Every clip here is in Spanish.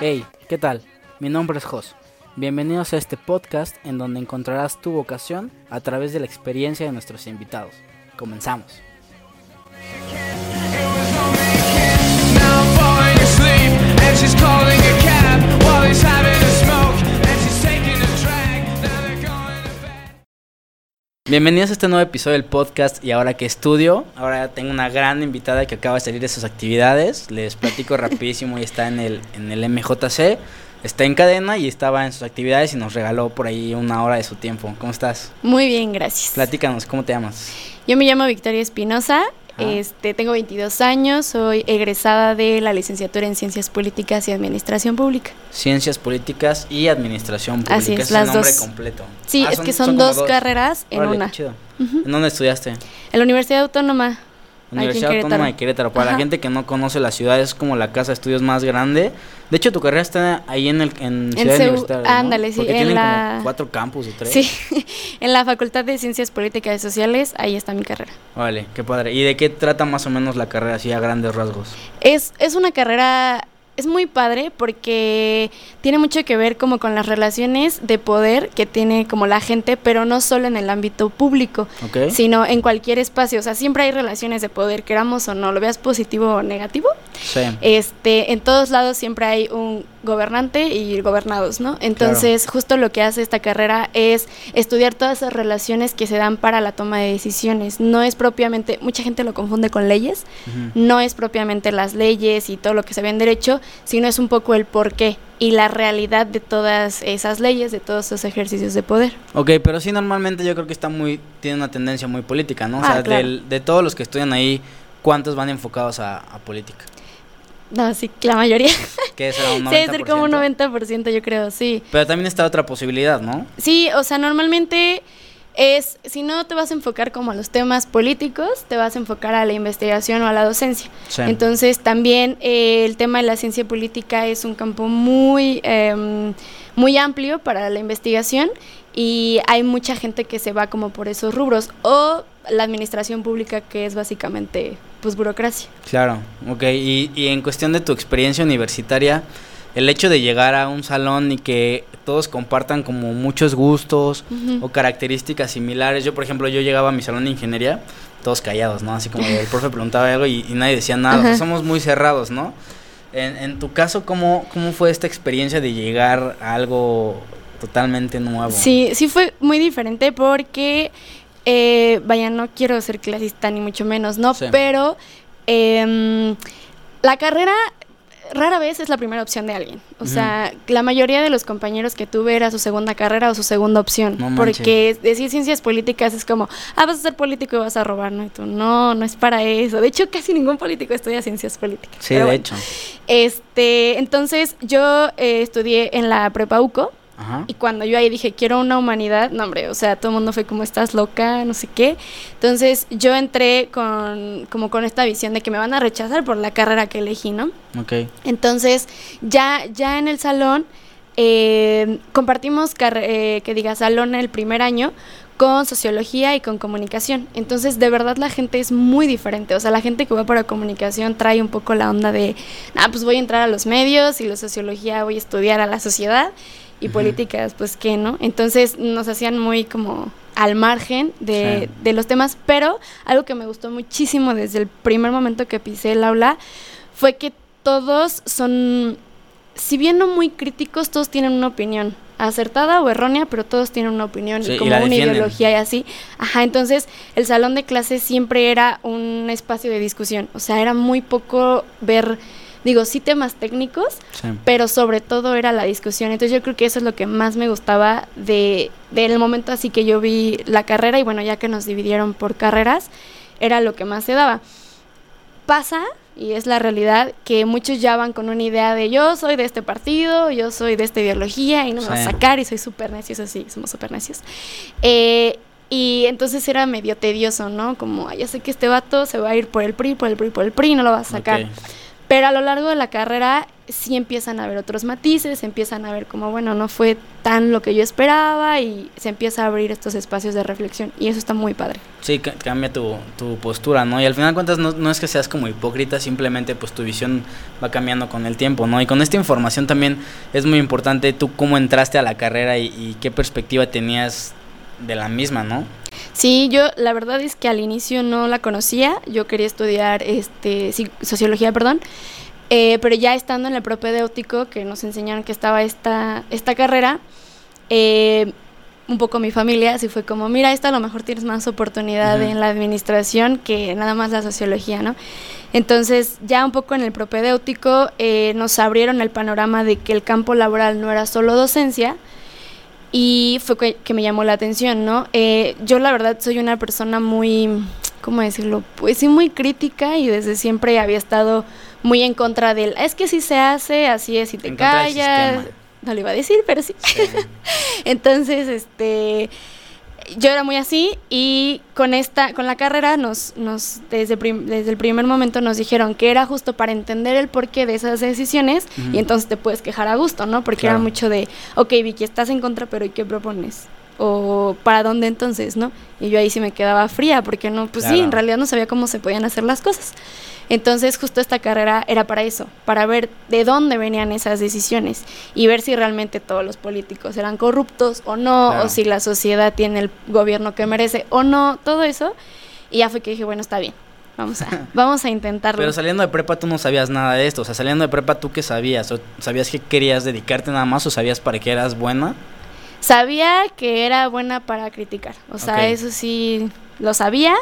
Hey, ¿qué tal? Mi nombre es Jos. Bienvenidos a este podcast en donde encontrarás tu vocación a través de la experiencia de nuestros invitados. Comenzamos. Bienvenidos a este nuevo episodio del podcast y ahora que estudio, ahora tengo una gran invitada que acaba de salir de sus actividades, les platico rapidísimo y está en el, en el MJC, está en cadena y estaba en sus actividades y nos regaló por ahí una hora de su tiempo. ¿Cómo estás? Muy bien, gracias. Platícanos, ¿cómo te llamas? Yo me llamo Victoria Espinosa. Este, tengo 22 años, soy egresada de la licenciatura en Ciencias Políticas y Administración Pública. Ciencias Políticas y Administración Pública. Así es, Ese las el nombre dos. completo. Sí, Ah, es que son, dos, carreras en Órale, una. chido. Ujú. ¿En dónde estudiaste? En la Universidad Autónoma. Universidad. Autónoma de Querétaro. Para la Ajá. gente que no conoce la ciudad, es como la casa de estudios más grande. De hecho, tu carrera está ahí en el en Ciudad CEU, Universitaria. ¿no? ándale, sí, Porque en tienen la- como cuatro campus o tres. Sí, en la Facultad de Ciencias Políticas y Sociales, ahí está mi carrera. Vale, qué padre. ¿Y de qué trata más o menos la carrera, así a grandes rasgos? Es, es una carrera, es muy padre porque tiene mucho que ver como con las relaciones de poder que tiene como la gente, pero no solo en el ámbito público, sino en cualquier espacio. O sea, siempre hay relaciones de poder, queramos o no, lo veas positivo o negativo. Sí. Este, en todos lados siempre hay un gobernante y gobernados, ¿no? Entonces, justo lo que hace esta carrera es estudiar todas esas relaciones que se dan para la toma de decisiones. No es propiamente, mucha gente lo confunde con leyes, no es propiamente las leyes y todo lo que se ve en derecho, sino es un poco el porqué y la realidad de todas esas leyes, de todos esos ejercicios de poder. Ok, pero sí, normalmente yo creo que está muy, tiene una tendencia muy política, ¿no? O Ah, sea, claro. del- de todos los que estudian ahí, ¿cuántos van enfocados a, a política? No, sí, la mayoría. ¿Qué será un 90%? Sí, debe ser como un 90%, yo creo, sí. Pero también está otra posibilidad, ¿no? Sí, o sea, normalmente es, si no te vas a enfocar como a los temas políticos, te vas a enfocar a la investigación o a la docencia. Sí. Entonces, también eh, el tema de la ciencia política es un campo muy, em, muy amplio para la investigación y hay mucha gente que se va como por esos rubros. O la administración pública, que es básicamente, pues, burocracia. Claro, ok. Y, y en cuestión de tu experiencia universitaria, el hecho de llegar a un salón y que todos compartan como muchos gustos o características similares. Yo, por ejemplo, yo llegaba a mi salón de ingeniería, todos callados, ¿no? Así como el profe preguntaba algo y, y nadie decía nada. Somos muy cerrados, ¿no? En, en tu caso, ¿cómo, ¿cómo fue esta experiencia de llegar a algo totalmente nuevo? Sí, sí fue muy diferente porque, eh, vaya, no quiero ser clasista ni mucho menos, ¿no? Sí. Pero em, la carrera rara vez es la primera opción de alguien. O sea, la mayoría de los compañeros que tuve era su segunda carrera o su segunda opción. No porque decir ciencias políticas es como, ah, vas a ser político y vas a robar, ¿no? Y tú, no, no es para eso. De hecho, casi ningún político estudia ciencias políticas. Sí, Pero de bueno. hecho. Este, entonces yo eh, estudié en la prepa UCO. Ajá. Y cuando yo ahí dije, quiero una humanidad, no, hombre, o sea, todo el mundo fue como, estás loca, no sé qué. Entonces yo entré con, como con esta visión de que me van a rechazar por la carrera que elegí, ¿no? Ok. Entonces, ya, ya en el salón, eh, compartimos, eh, que diga, salón el primer año con sociología y con comunicación. Entonces, de verdad la gente es muy diferente. O sea, la gente que va para comunicación trae un poco la onda de, ah, pues voy a entrar a los medios y la sociología voy a estudiar a la sociedad y políticas, pues qué, ¿no? Entonces nos hacían muy como al margen de, Sí. de los temas, pero algo que me gustó muchísimo desde el primer momento que pisé el aula fue que todos son, si bien no muy críticos, todos tienen una opinión acertada o errónea, pero todos tienen una opinión Sí, y como una ideología y así. Ajá, entonces el salón de clases siempre era un espacio de discusión, o sea, era muy poco ver, digo, sí temas técnicos, Sí. pero sobre todo era la discusión. Entonces yo creo que eso es lo que más me gustaba de del momento así que yo vi la carrera y bueno, ya que nos dividieron por carreras, era lo que más se daba. Pasa, y es la realidad, que muchos ya van con una idea de yo soy de este partido, yo soy de esta ideología y no me va a sacar y soy súper necio, eso sí, somos súper necios. Eh, y entonces era medio tedioso, ¿no? Como, "Ay, ya sé que este vato se va a ir por el PRI, por el PRI, por el PRI, no lo va a sacar. Ok. Pero a lo largo de la carrera sí empiezan a haber otros matices, empiezan a ver como, bueno, no fue tan lo que yo esperaba y se empieza a abrir estos espacios de reflexión y eso está muy padre. Sí, ca- cambia tu, tu postura, ¿no? Y al final de cuentas no, no es que seas como hipócrita, simplemente pues tu visión va cambiando con el tiempo, ¿no? Y con esta información también es muy importante tú cómo entraste a la carrera y, y qué perspectiva tenías de la misma, ¿no? Sí, yo la verdad es que al inicio no la conocía, yo quería estudiar este sociología, perdón, eh, pero ya estando en el propedéutico que nos enseñaron que estaba esta, esta carrera, eh, un poco mi familia así fue como, mira, esta a lo mejor tienes más oportunidad en la administración que nada más la sociología, ¿no? Entonces ya un poco en el propedéutico eh, nos abrieron el panorama de que el campo laboral no era solo docencia, y fue que, que me llamó la atención, ¿no? Eh, yo la verdad soy una persona muy, ¿cómo decirlo? Pues sí, muy crítica y desde siempre había estado muy en contra del, es que si se hace, así es, si te En callas. No lo iba a decir, pero sí. Sí. Entonces, este, yo era muy así y con esta, con la carrera nos, nos desde, prim- desde el primer momento nos dijeron que era justo para entender el porqué de esas decisiones y entonces te puedes quejar a gusto, ¿no? Porque Claro. era mucho de, ok, Vicky, estás en contra, pero ¿y qué propones? O ¿para dónde entonces, no? Y yo ahí sí me quedaba fría, porque no, pues sí, en realidad no sabía cómo se podían hacer las cosas. Entonces justo esta carrera era para eso, para ver de dónde venían esas decisiones y ver si realmente todos los políticos eran corruptos o no, Claro. o si la sociedad tiene el gobierno que merece o no, todo eso. Y ya fue que dije, bueno, está bien, vamos a, vamos a intentarlo. Pero saliendo de prepa tú no sabías nada de esto, o sea, saliendo de prepa tú qué sabías, o sabías que querías dedicarte nada más o sabías para qué eras buena. Sabía que era buena para criticar, o sea, eso sí lo sabía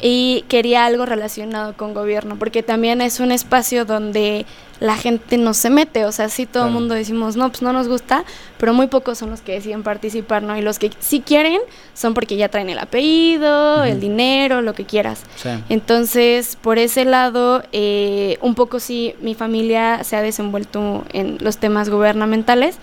y quería algo relacionado con gobierno, porque también es un espacio donde la gente no se mete, o sea, sí todo el Claro. mundo decimos, no, pues no nos gusta, pero muy pocos son los que deciden participar, ¿no? Y los que sí quieren son porque ya traen el apellido, el dinero, lo que quieras. Sí. Entonces, por ese lado, eh, un poco sí, mi familia se ha desenvuelto en los temas gubernamentales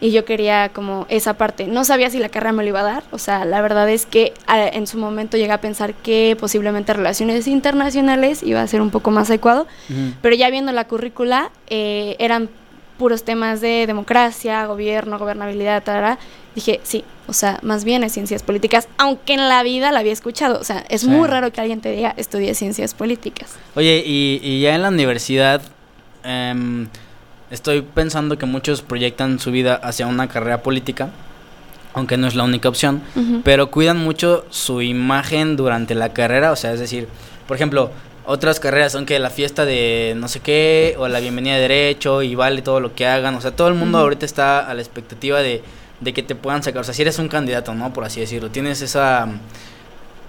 y yo quería como esa parte. No sabía si la carrera me lo iba a dar, o sea, la verdad es que ah, en su momento llegué a pensar que posiblemente relaciones internacionales iba a ser un poco más adecuado, pero ya viendo la currícula, eh, eran puros temas de democracia, gobierno, gobernabilidad, tal, dije, sí, o sea, más bien es ciencias políticas, aunque en la vida la había escuchado, o sea, es Sí. muy raro que alguien te diga, estudié ciencias políticas. Oye, y, y ya en la universidad, em, estoy pensando que muchos proyectan su vida hacia una carrera política, aunque no es la única opción, pero cuidan mucho su imagen durante la carrera, o sea, es decir, por ejemplo, otras carreras son que la fiesta de no sé qué, o la bienvenida de derecho, y vale todo lo que hagan, o sea, todo el mundo ahorita está a la expectativa de, de que te puedan sacar, o sea, si eres un candidato, ¿no? Por así decirlo, tienes esa,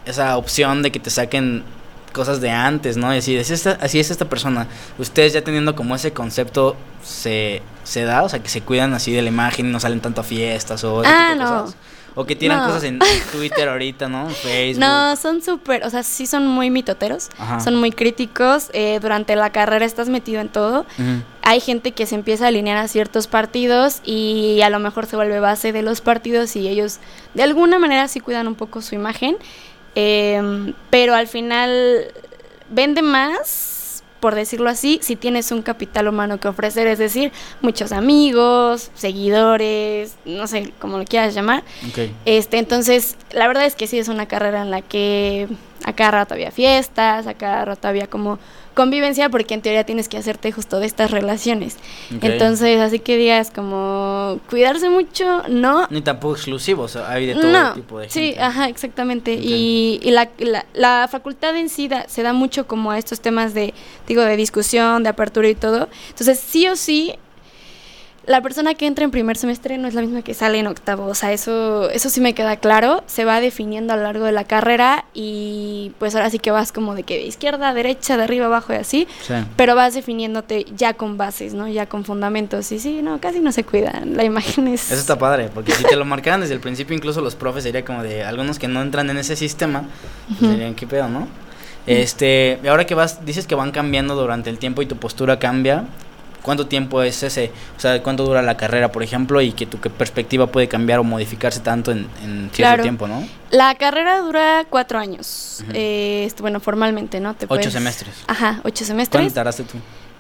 esa opción de que te saquen cosas de antes, ¿no? Y así es esta, así es esta persona. Ustedes ya teniendo como ese concepto se, se da, o sea, que se cuidan así de la imagen y no salen tanto a fiestas o ese Ah, tipo de no. cosas. O que tiran No. cosas en Twitter ahorita, ¿no? Facebook. No, son súper, o sea, sí son muy mitoteros, Ajá. son muy críticos, eh, durante la carrera estás metido en todo. Hay gente que se empieza a alinear a ciertos partidos y a lo mejor se vuelve base de los partidos y ellos de alguna manera sí cuidan un poco su imagen, em, pero al final vende más, por decirlo así, si tienes un capital humano que ofrecer, es decir, muchos amigos, seguidores, no sé cómo lo quieras llamar. Este, entonces, la verdad es que sí es una carrera en la que a cada rato había fiestas, a cada rato había como convivencia, porque en teoría tienes que hacerte justo de estas relaciones. Entonces, así que digas como cuidarse mucho, no. Ni tampoco exclusivo, o sea, hay de todo No, tipo de sí, gente. ajá, exactamente. Y, y la, la, la facultad en sí da- se da mucho como a estos temas de, digo, de discusión, de apertura y todo. Entonces, sí o sí, la persona que entra en primer semestre no es la misma que sale en octavo. O sea, eso, eso sí me queda claro. Se va definiendo a lo largo de la carrera y pues ahora sí que vas como de que de izquierda, derecha, de arriba, abajo y así. Sí. Pero vas definiéndote ya con bases, ¿no? Ya con fundamentos. Y sí, no, casi no se cuidan. La imagen es... Eso está padre, porque si te lo marcaran desde el principio, incluso los profes sería como de algunos que no entran en ese sistema, pues dirían, ¿qué pedo, no? Este, ahora que vas, dices que van cambiando durante el tiempo y tu postura cambia, ¿cuánto tiempo es ese? O sea, ¿cuánto dura la carrera, por ejemplo? Y que tu perspectiva puede cambiar o modificarse tanto en, en cierto Claro. tiempo, ¿no? La carrera dura cuatro años. Eh, esto, bueno, formalmente, ¿no? Te Ocho semestres. Ajá, ocho ¿Cuánto semestres. tardaste tú?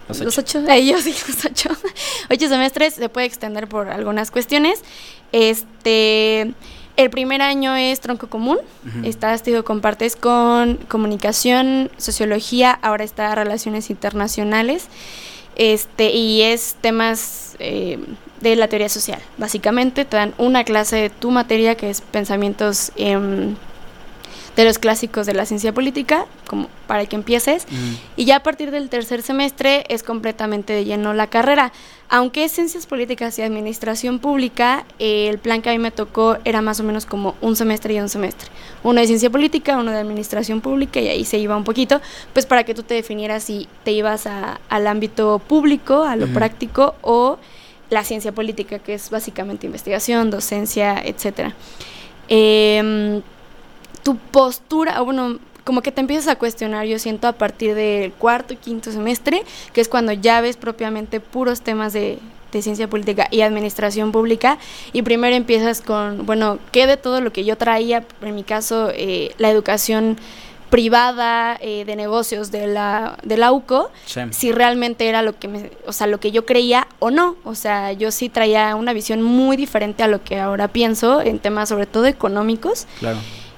Los los ocho. ocho, ellos sí, los ocho, ocho semestres se puede extender por algunas cuestiones. Este, el primer año es tronco común, Ujú. estás, te digo, compartes con comunicación, sociología, ahora está relaciones internacionales, este, y es temas eh, de la teoría social. Básicamente te dan una clase de tu materia que es pensamientos em, de los clásicos de la ciencia política, como para que empieces. Ujú. Y ya a partir del tercer semestre es completamente de lleno la carrera. Aunque es Ciencias Políticas y Administración Pública, eh, el plan que a mí me tocó era más o menos como un semestre y un semestre. Uno de Ciencia Política, uno de Administración Pública y ahí se iba un poquito, pues para que tú te definieras si te ibas a- al ámbito público, a lo práctico o la ciencia política, que es básicamente investigación, docencia, etcétera. Em, tu postura, o bueno, como que te empiezas a cuestionar, yo siento, a partir del cuarto y quinto semestre, que es cuando ya ves propiamente puros temas de, de ciencia política y administración pública, y primero empiezas con, bueno, ¿qué de todo lo que yo traía, en mi caso, eh, la educación privada eh, de negocios de la, de la UCO, Sí. si realmente era lo que me, o sea, lo que yo creía o no. O sea, yo sí traía una visión muy diferente a lo que ahora pienso en temas sobre todo económicos. Claro.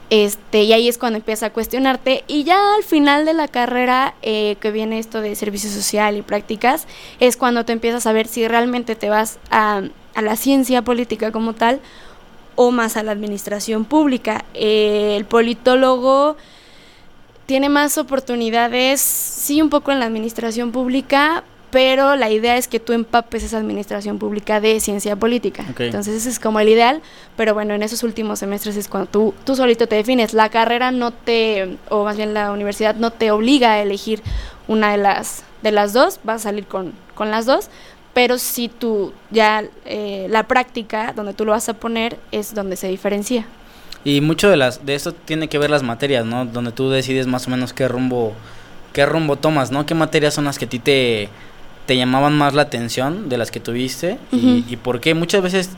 Este, y ahí es cuando empieza a cuestionarte. Y ya al final de la carrera, eh, que viene esto de servicio social y prácticas, es cuando te empiezas a ver si realmente te vas a, a la ciencia política como tal o más a la administración pública. Eh, el politólogo tiene más oportunidades, sí, un poco en la administración pública, pero la idea es que tú empapes esa administración pública de ciencia política. Entonces ese es como el ideal, pero bueno, en esos últimos semestres es cuando tú, tú solito te defines. La carrera no te, o más bien la universidad no te obliga a elegir una de las, de las dos, vas a salir con, con las dos, pero si tú ya eh, la práctica, donde tú lo vas a poner, es donde se diferencia. Y mucho de las de esto tiene que ver las materias, ¿no? Donde tú decides más o menos qué rumbo qué rumbo tomas, ¿no? ¿Qué materias son las que a ti te, te llamaban más la atención de las que tuviste y, y por qué muchas veces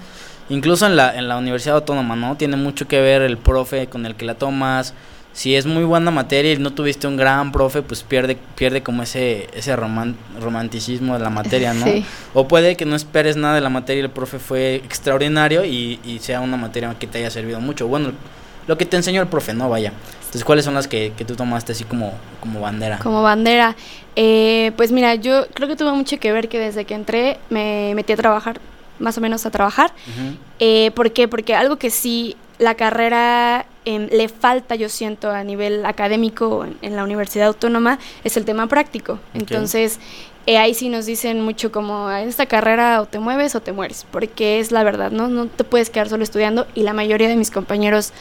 incluso en la en la Universidad Autónoma, ¿no? Tiene mucho que ver el profe con el que la tomas. Si es muy buena materia y no tuviste un gran profe, pues pierde pierde como ese ese roman- romanticismo de la materia, ¿no? Sí. O puede que no esperes nada de la materia y el profe fue extraordinario y, y sea una materia que te haya servido mucho. Bueno, lo que te enseñó el profe, ¿no? Vaya. Entonces, ¿cuáles son las que, que tú tomaste así como, como bandera? Como bandera. Eh, pues mira, yo creo que tuvo mucho que ver que desde que entré me metí a trabajar, más o menos a trabajar. Eh, ¿Por qué? Porque algo que sí la carrera em, le falta, yo siento, a nivel académico en, en la Universidad Autónoma, es el tema práctico. Entonces, eh, ahí sí nos dicen mucho como, en esta carrera o te mueves o te mueres, porque es la verdad, ¿no? No te puedes quedar solo estudiando y la mayoría de mis compañeros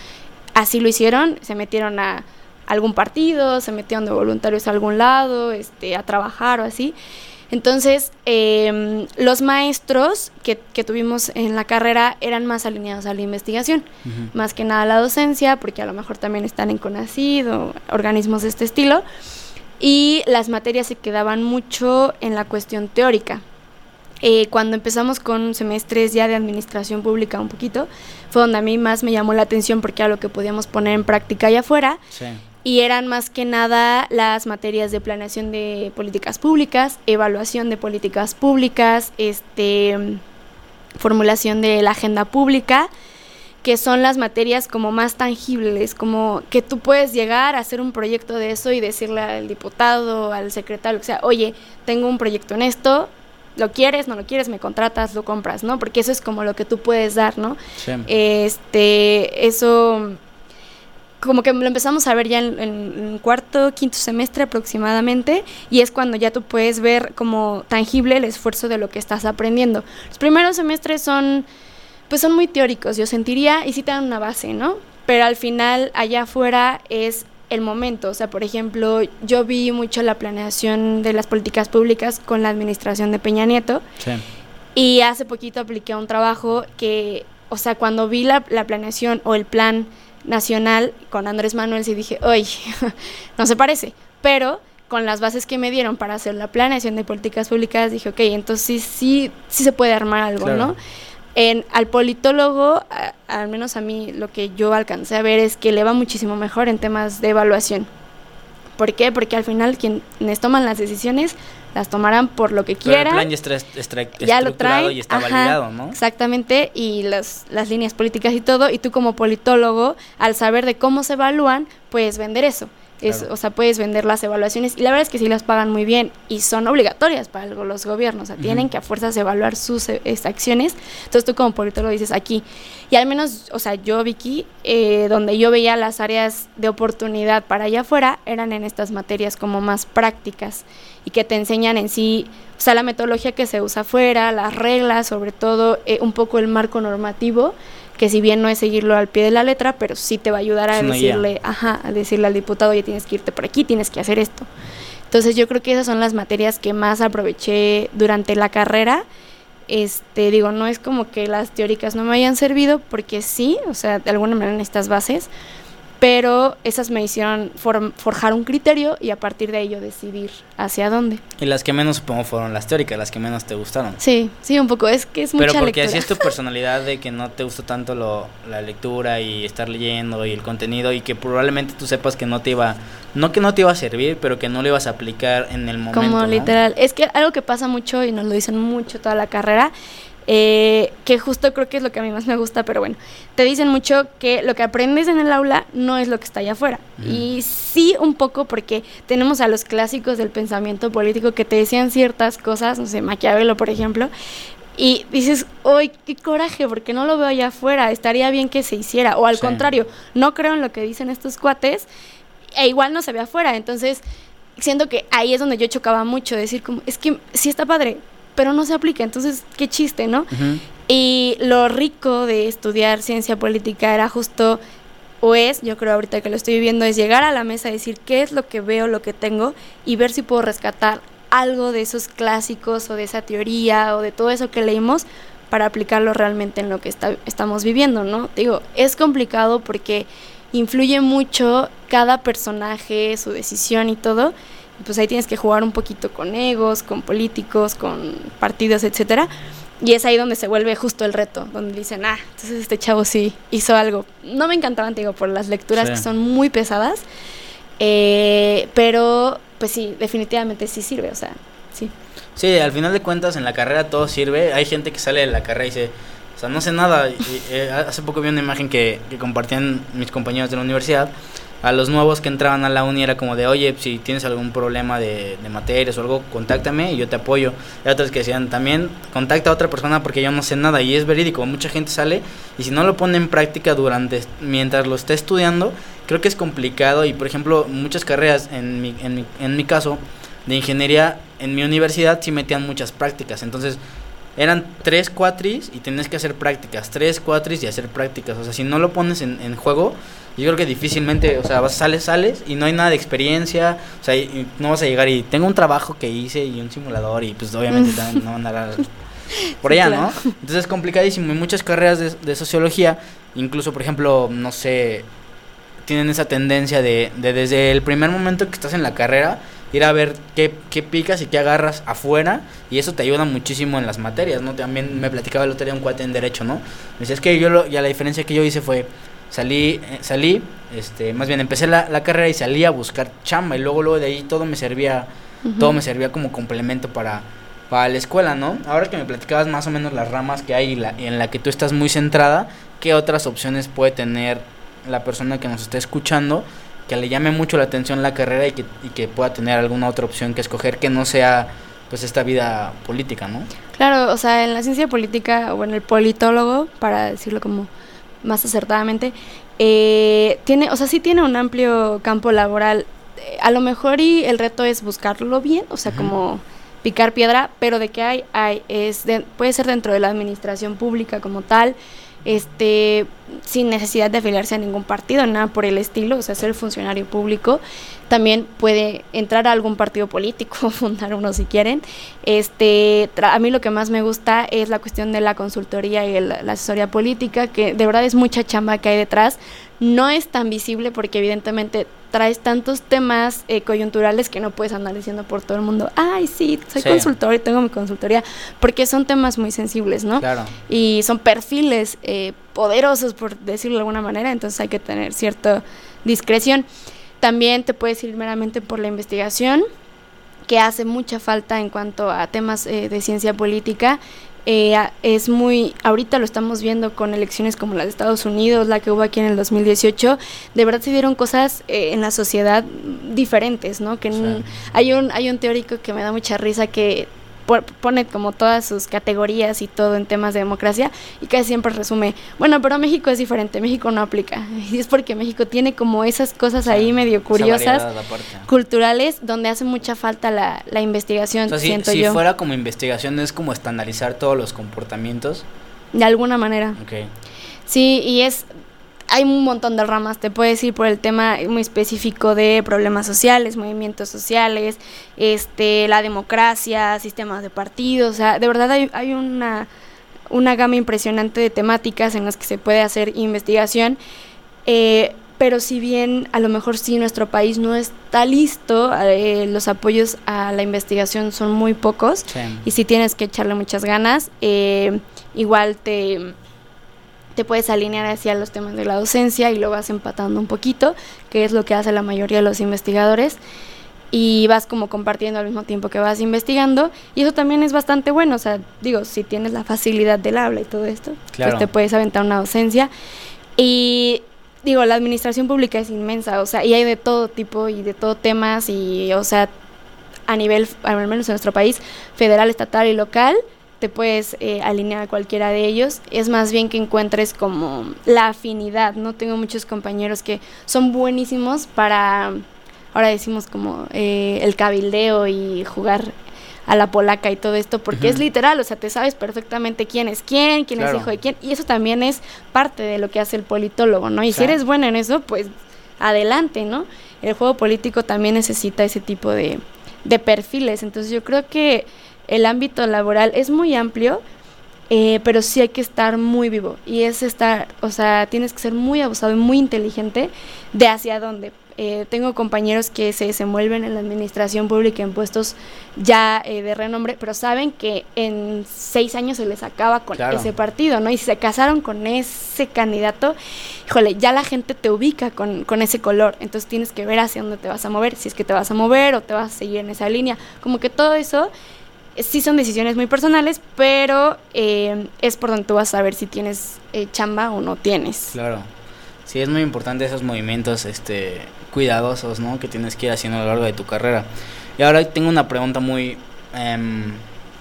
así lo hicieron, se metieron a algún partido, se metieron de voluntarios a algún lado, este, a trabajar o así. Entonces, em, los maestros que, que tuvimos en la carrera eran más alineados a la investigación, más que nada a la docencia, porque a lo mejor también están en CONACYT o organismos de este estilo. Y las materias se quedaban mucho en la cuestión teórica. Eh, cuando empezamos con semestres ya de administración pública un poquito, fue donde a mí más me llamó la atención porque era lo que podíamos poner en práctica allá afuera Sí. y eran más que nada las materias de planeación de políticas públicas, evaluación de políticas públicas, este formulación de la agenda pública, que son las materias como más tangibles, como que tú puedes llegar a hacer un proyecto de eso y decirle al diputado, al secretario, o sea, oye, tengo un proyecto en esto, lo quieres, no lo quieres, me contratas, lo compras, ¿no? Porque eso es como lo que tú puedes dar, ¿no? Sí. Este, eso como que lo empezamos a ver ya en, en- en cuarto, quinto semestre aproximadamente, y es cuando ya tú puedes ver como tangible el esfuerzo de lo que estás aprendiendo. Los primeros semestres son, pues son muy teóricos, yo sentiría, y sí te dan una base, ¿no? Pero al final, allá afuera es el momento, o sea, por ejemplo, yo vi mucho la planeación de las políticas públicas con la administración de Peña Nieto, Sí. y hace poquito apliqué un trabajo que, o sea, cuando vi la, la planeación o el plan nacional con Andrés Manuel, sí dije, oye, no se parece. Pero con las bases que me dieron para hacer la planeación de políticas públicas, dije, ok, entonces sí, sí, sí se puede armar algo, Claro. ¿no? En, al politólogo, a- al menos a mí lo que yo alcancé a ver es que le va muchísimo mejor en temas de evaluación. ¿Por qué? Porque al final quienes toman las decisiones las tomarán por lo que Pero el quieran. plan ya está ya lo estructurado traen. y está ajá, validado, ¿no? Exactamente, y las, las líneas políticas y todo, y tú como politólogo, al saber de cómo se evalúan, puedes vender eso. Es, Claro. O sea, puedes vender las evaluaciones y la verdad es que sí las pagan muy bien y son obligatorias para los gobiernos, o sea, tienen que a fuerzas evaluar sus eh, acciones. Entonces tú como politólogo dices aquí, y al menos, o sea, yo Vicky, eh, donde yo veía las áreas de oportunidad para allá afuera, eran en estas materias como más prácticas y que te enseñan en sí, o sea, la metodología que se usa afuera, las reglas, sobre todo eh, un poco el marco normativo, que si bien no es seguirlo al pie de la letra, pero sí te va a ayudar a decirle, ajá, a decirle al diputado, oye, tienes que irte por aquí, tienes que hacer esto. Entonces yo creo que esas son las materias que más aproveché durante la carrera. Este, digo, no es como que las teóricas no me hayan servido, porque sí, o sea, de alguna manera estas bases, pero esas me hicieron forjar un criterio y a partir de ello decidir hacia dónde. Y las que menos supongo fueron las teóricas, las que menos te gustaron. Sí, sí, un poco, es que es Pero mucha porque lectura. así es tu personalidad de que no te gustó tanto lo, la lectura y estar leyendo y el contenido y que probablemente tú sepas que no te iba, no que no te iba a servir, pero que no lo ibas a aplicar en el momento. Como ¿no? literal. Es que algo que pasa mucho y nos lo dicen mucho toda la carrera, eh, que justo creo que es lo que a mí más me gusta, pero bueno, te dicen mucho que lo que aprendes en el aula no es lo que está allá afuera. Ujú. Y sí un poco porque tenemos a los clásicos del pensamiento político que te decían ciertas cosas, no sé, Maquiavelo, por ejemplo, y dices, ¡ay, qué coraje! Porque no lo veo allá afuera, estaría bien que se hiciera. O al Sí. contrario, no creo en lo que dicen estos cuates, e igual no se ve afuera. Entonces, siento que ahí es donde yo chocaba mucho, decir como, es que sí está padre, pero no se aplica, entonces qué chiste, ¿no? Y lo rico de estudiar ciencia política era justo, o es, yo creo ahorita que lo estoy viviendo, es llegar a la mesa y decir qué es lo que veo, lo que tengo, y ver si puedo rescatar algo de esos clásicos o de esa teoría o de todo eso que leímos para aplicarlo realmente en lo que está- estamos viviendo, ¿no? Te Digo, es complicado porque influye mucho cada personaje, su decisión y todo. Pues ahí tienes que jugar un poquito con egos, con políticos, con partidos, etcétera. Y es ahí donde se vuelve justo el reto, donde dicen, ah, entonces este chavo sí hizo algo. No me encantaban, te digo, por las lecturas Sí. que son muy pesadas, eh, pero pues sí, definitivamente sí sirve, o sea, sí. Sí, al final de cuentas en la carrera todo sirve. Hay gente que sale de la carrera y dice, o sea, no sé nada. Y, eh, hace poco vi una imagen que, que compartían mis compañeros de la universidad. A los nuevos que entraban a la uni era como de, oye, si tienes algún problema de, materias o algo, contáctame y yo te apoyo. Y otros que decían, también contacta a otra persona porque yo no sé nada. Y es verídico, mucha gente sale y si no lo pone en práctica durante, mientras lo está estudiando, creo que es complicado. Y por ejemplo, muchas carreras, en mi, en mi, en mi caso, de ingeniería en mi universidad sí metían muchas prácticas. Entonces eran tres cuatris y tenías que hacer prácticas. Tres cuatris y hacer prácticas. O sea, si no lo pones en juego, yo creo que difícilmente, o sea, vas, sales, sales y no hay nada de experiencia. O sea, y- no vas a llegar y tengo un trabajo que hice y un simulador y pues obviamente no van a por allá. ¿no? Entonces es complicadísimo. Y muchas carreras de, de sociología, incluso por ejemplo, no sé, tienen esa tendencia de, de desde el primer momento que estás en la carrera ir a ver qué, qué picas y qué agarras afuera y eso te ayuda muchísimo en las materias, ¿no? También me platicaba el otro día un cuate en derecho, ¿no? Me decía, es que yo lo, ya la diferencia que yo hice fue salí, eh, salí, este, más bien empecé la, la carrera y salí a buscar chamba y luego luego de ahí todo me servía, todo me servía como complemento para, para la escuela, ¿no? Ahora que me platicabas más o menos las ramas que hay y la- y en la que tú estás muy centrada, ¿qué otras opciones puede tener la persona que nos está escuchando que le llame mucho la atención la carrera y que, y que pueda tener alguna otra opción que escoger que no sea pues esta vida política, ¿no? Claro, o sea, en la ciencia política o en el politólogo, para decirlo como más acertadamente, eh, tiene, o sea, sí tiene un amplio campo laboral. Eh, a lo mejor y el reto es buscarlo bien, o sea, como picar piedra, pero de que hay, hay, es de- puede ser dentro de la administración pública como tal, este, sin necesidad de afiliarse a ningún partido, nada por el estilo, o sea, ser funcionario público, también puede entrar a algún partido político, fundar uno si quieren. Este, a mí lo que más me gusta es la cuestión de la consultoría y el- la asesoría política, que de verdad es mucha chamba que hay detrás. No es tan visible porque evidentemente traes tantos temas eh, coyunturales que no puedes andar diciendo por todo el mundo, ay, sí, soy Sí. consultor y tengo mi consultoría, porque son temas muy sensibles, ¿no? Claro. y son perfiles eh, poderosos, por decirlo de alguna manera, entonces hay que tener cierta discreción. También te puedes ir meramente por la investigación, que hace mucha falta en cuanto a temas eh, de ciencia política. Eh, es muy, ahorita lo estamos viendo con elecciones como la de Estados Unidos, la que hubo aquí en el 2018, de verdad se dieron cosas eh, en la sociedad diferentes, ¿no? Que Sí. hay un hay un teórico que me da mucha risa que pone como todas sus categorías y todo en temas de democracia y casi siempre resume, bueno, pero México es diferente, México no aplica. Y es porque México tiene como esas cosas ahí medio curiosas culturales donde hace mucha falta la, la investigación, O sea, si, siento si yo, fuera como investigación, es como estandarizar todos los comportamientos. de alguna manera. Ok. Sí, y es hay un montón de ramas, te puedes ir por el tema muy específico de problemas sociales, movimientos sociales, este, la democracia, sistemas de partidos, o sea, de verdad hay, hay una, una gama impresionante de temáticas en las que se puede hacer investigación, eh, pero si bien a lo mejor sí nuestro país no está listo, eh, los apoyos a la investigación son muy pocos, Sí. y si tienes que echarle muchas ganas, eh, igual te, te puedes alinear hacia los temas de la docencia y lo vas empatando un poquito, que es lo que hace la mayoría de los investigadores, y vas como compartiendo al mismo tiempo que vas investigando, y eso también es bastante bueno, o sea, digo, si tienes la facilidad del habla y todo esto, Claro. pues te puedes aventar una docencia, y digo, la administración pública es inmensa, o sea, y hay de todo tipo y de todo temas, y o sea, a nivel, al menos en nuestro país, federal, estatal y local, te puedes eh, alinear a cualquiera de ellos. Es más bien que encuentres como la afinidad, ¿no? Tengo muchos compañeros que son buenísimos para, ahora decimos como eh, el cabildeo y jugar a la polaca y todo esto, porque es literal, o sea, te sabes perfectamente quién es quién, quién Claro. es hijo de quién, y eso también es parte de lo que hace el politólogo, ¿no? Y si eres bueno en eso, pues adelante, ¿no? El juego político también necesita ese tipo de, de perfiles. Entonces yo creo que el ámbito laboral es muy amplio, eh, pero sí hay que estar muy vivo. Y es estar, o sea, tienes que ser muy abusado y muy inteligente de hacia dónde. Eh, tengo compañeros que se desenvuelven en la administración pública en puestos ya eh, de renombre, pero saben que en seis años se les acaba con Claro. ese partido, ¿no? Y si se casaron con ese candidato, híjole, ya la gente te ubica con, con ese color, entonces tienes que ver hacia dónde te vas a mover, si es que te vas a mover o te vas a seguir en esa línea. Como que todo eso sí son decisiones muy personales, pero eh, es por donde tú vas a ver si tienes eh, chamba o no tienes. Claro. Sí, es muy importante esos movimientos este, cuidadosos, ¿no? Que tienes que ir haciendo a lo largo de tu carrera. Y ahora tengo una pregunta muy, em,